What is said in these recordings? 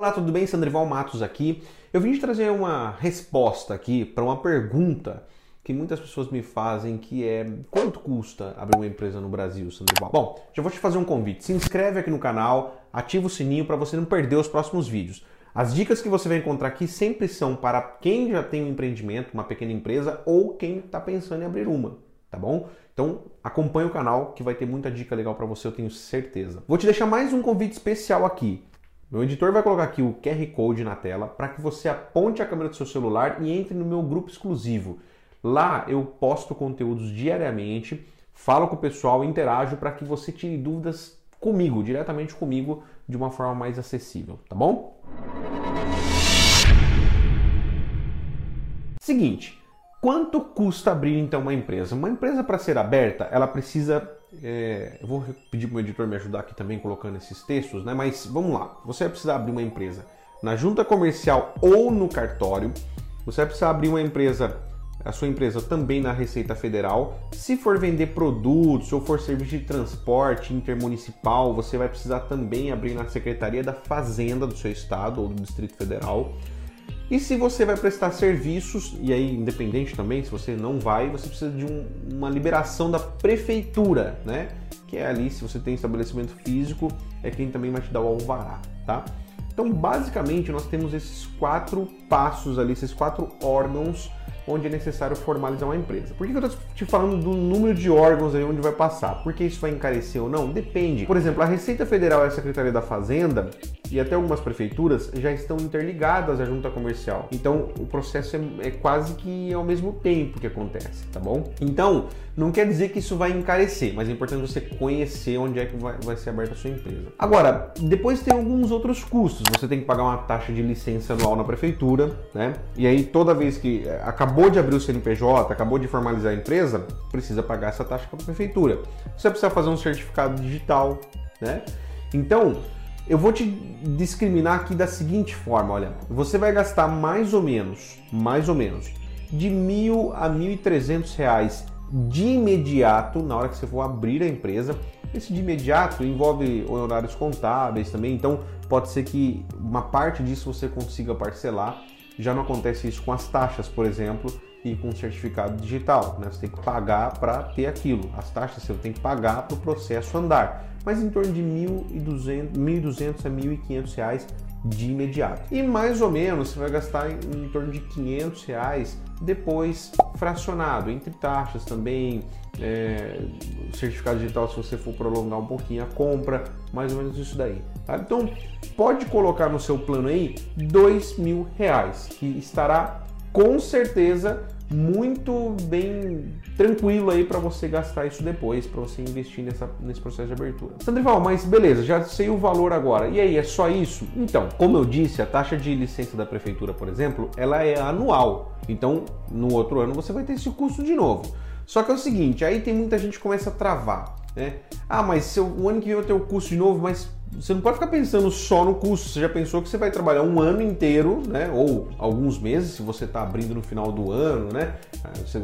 Olá, tudo bem? Sandrival Matos aqui. Eu vim te trazer uma resposta aqui para uma pergunta que muitas pessoas me fazem, que é quanto custa abrir uma empresa no Brasil, Sandrival? Bom, já vou te fazer um convite. Se inscreve aqui no canal, ativa o sininho para você não perder os próximos vídeos. As dicas que você vai encontrar aqui sempre são para quem já tem um empreendimento, uma pequena empresa ou quem está pensando em abrir uma, tá bom? Então acompanhe o canal que vai ter muita dica legal para você, eu tenho certeza. Vou te deixar mais um convite especial aqui. Meu editor vai colocar aqui o QR Code na tela para que você aponte a câmera do seu celular e entre no meu grupo exclusivo. Lá eu posto conteúdos diariamente, falo com o pessoal, interajo para que você tire dúvidas comigo, diretamente comigo, de uma forma mais acessível, tá bom? Seguinte, quanto custa abrir então uma empresa? Uma empresa para ser aberta, ela precisa é, eu vou pedir para o editor me ajudar aqui também colocando esses textos, né? Mas vamos lá. Você vai precisar abrir uma empresa na junta comercial ou no cartório. Você vai precisar abrir uma empresa, a sua empresa também na Receita Federal. Se for vender produtos ou for serviço de transporte intermunicipal, você vai precisar também abrir na Secretaria da Fazenda do seu estado ou do Distrito Federal. E se você vai prestar serviços, e aí independente também, se você não vai, você precisa de um, uma liberação da prefeitura, né? Que é ali, se você tem estabelecimento físico, é quem também vai te dar o alvará, tá? Então, basicamente, nós temos esses quatro passos ali, esses quatro órgãos onde é necessário formalizar uma empresa. Por que eu estou te falando do número de órgãos aí onde vai passar? Porque isso vai encarecer ou não? Depende. Por exemplo, a Receita Federal e a Secretaria da Fazenda e até algumas prefeituras já estão interligadas à junta comercial. Então, o processo é, é quase que ao mesmo tempo que acontece, tá bom? Então, não quer dizer que isso vai encarecer, mas é importante você conhecer onde é que vai, vai ser aberta a sua empresa. Agora, depois tem alguns outros custos. Você tem que pagar uma taxa de licença anual na prefeitura, né? E aí, toda vez que é, acabou acabou de abrir o CNPJ, acabou de formalizar a empresa, precisa pagar essa taxa para a prefeitura. Você precisa fazer um certificado digital, né? Então, eu vou te discriminar aqui da seguinte forma, olha, você vai gastar mais ou menos, mais ou menos, de mil a mil e trezentos reais de imediato na hora que você for abrir a empresa. Esse de imediato envolve horários contábeis também, então pode ser que uma parte disso você consiga parcelar. Já não acontece isso com as taxas, por exemplo, e com certificado digital. Né? Você tem que pagar para ter aquilo. As taxas você tem que pagar para o processo andar. Mas em torno de 1.200, 1.200 a 1.500 reais de imediato. E mais ou menos você vai gastar em, em torno de 500 reais depois fracionado, entre taxas também, é, certificado digital se você for prolongar um pouquinho a compra, mais ou menos isso daí. Tá? Então pode colocar no seu plano aí dois mil reais, que estará com certeza muito bem tranquilo aí para você gastar isso depois, para você investir nessa, nesse processo de abertura. Sandrival, mas beleza, já sei o valor agora. E aí, é só isso? Então, como eu disse, a taxa de licença da prefeitura, por exemplo, ela é anual. Então, no outro ano você vai ter esse custo de novo. Só que é o seguinte, aí tem muita gente que começa a travar, né? Ah, mas se o ano que vem eu ter o custo de novo, mas você não pode ficar pensando só no custo. Você já pensou que você vai trabalhar um ano inteiro, né? Ou alguns meses, se você está abrindo no final do ano, né? Ah, você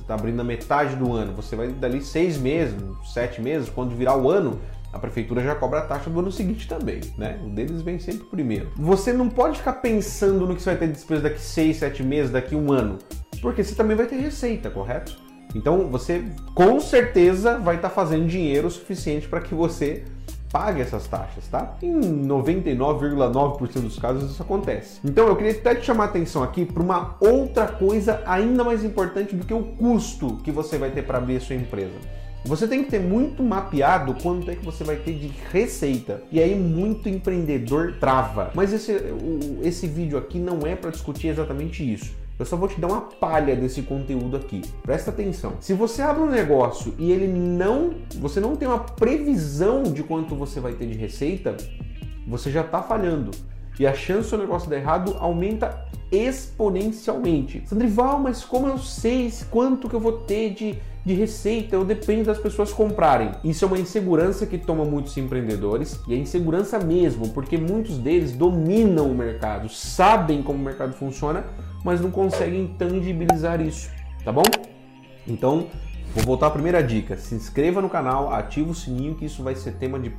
está abrindo na metade do ano, você vai dali seis meses, sete meses, quando virar o ano, a prefeitura já cobra a taxa do ano seguinte também, né? O deles vem sempre primeiro. Você não pode ficar pensando no que você vai ter de despesa daqui seis, sete meses, daqui um ano, porque você também vai ter receita, correto? Então você com certeza vai estar tá fazendo dinheiro suficiente para que você pague essas taxas, tá? Em 99,9% dos casos isso acontece. Então eu queria até te chamar a atenção aqui para uma outra coisa ainda mais importante do que o custo que você vai ter para abrir a sua empresa. Você tem que ter muito mapeado quanto é que você vai ter de receita. E aí muito empreendedor trava. Mas esse, esse vídeo aqui não é para discutir exatamente isso. Eu só vou te dar uma palha desse conteúdo aqui. Presta atenção. Se você abre um negócio e ele não, você não tem uma previsão de quanto você vai ter de receita, você já está falhando. E a chance do seu negócio dar errado aumenta exponencialmente. Sandrival, mas como eu sei quanto que eu vou ter de, de receita? Eu dependo das pessoas comprarem. Isso é uma insegurança que toma muitos empreendedores e é insegurança mesmo, porque muitos deles dominam o mercado, sabem como o mercado funciona, mas não conseguem tangibilizar isso, tá bom? Então, vou voltar à primeira dica. Se inscreva no canal, ativa o sininho que isso vai ser tema de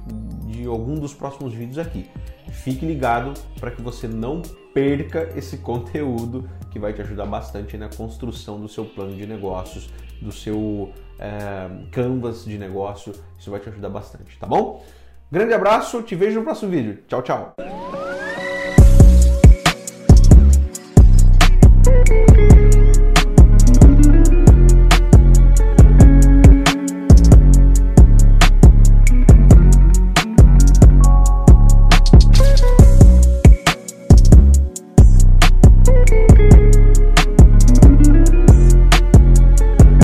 de algum dos próximos vídeos aqui. Fique ligado para que você não perca esse conteúdo que vai te ajudar bastante na construção do seu plano de negócios, do seu é, canvas de negócio. Isso vai te ajudar bastante, tá bom? Grande abraço, te vejo no próximo vídeo. Tchau, tchau.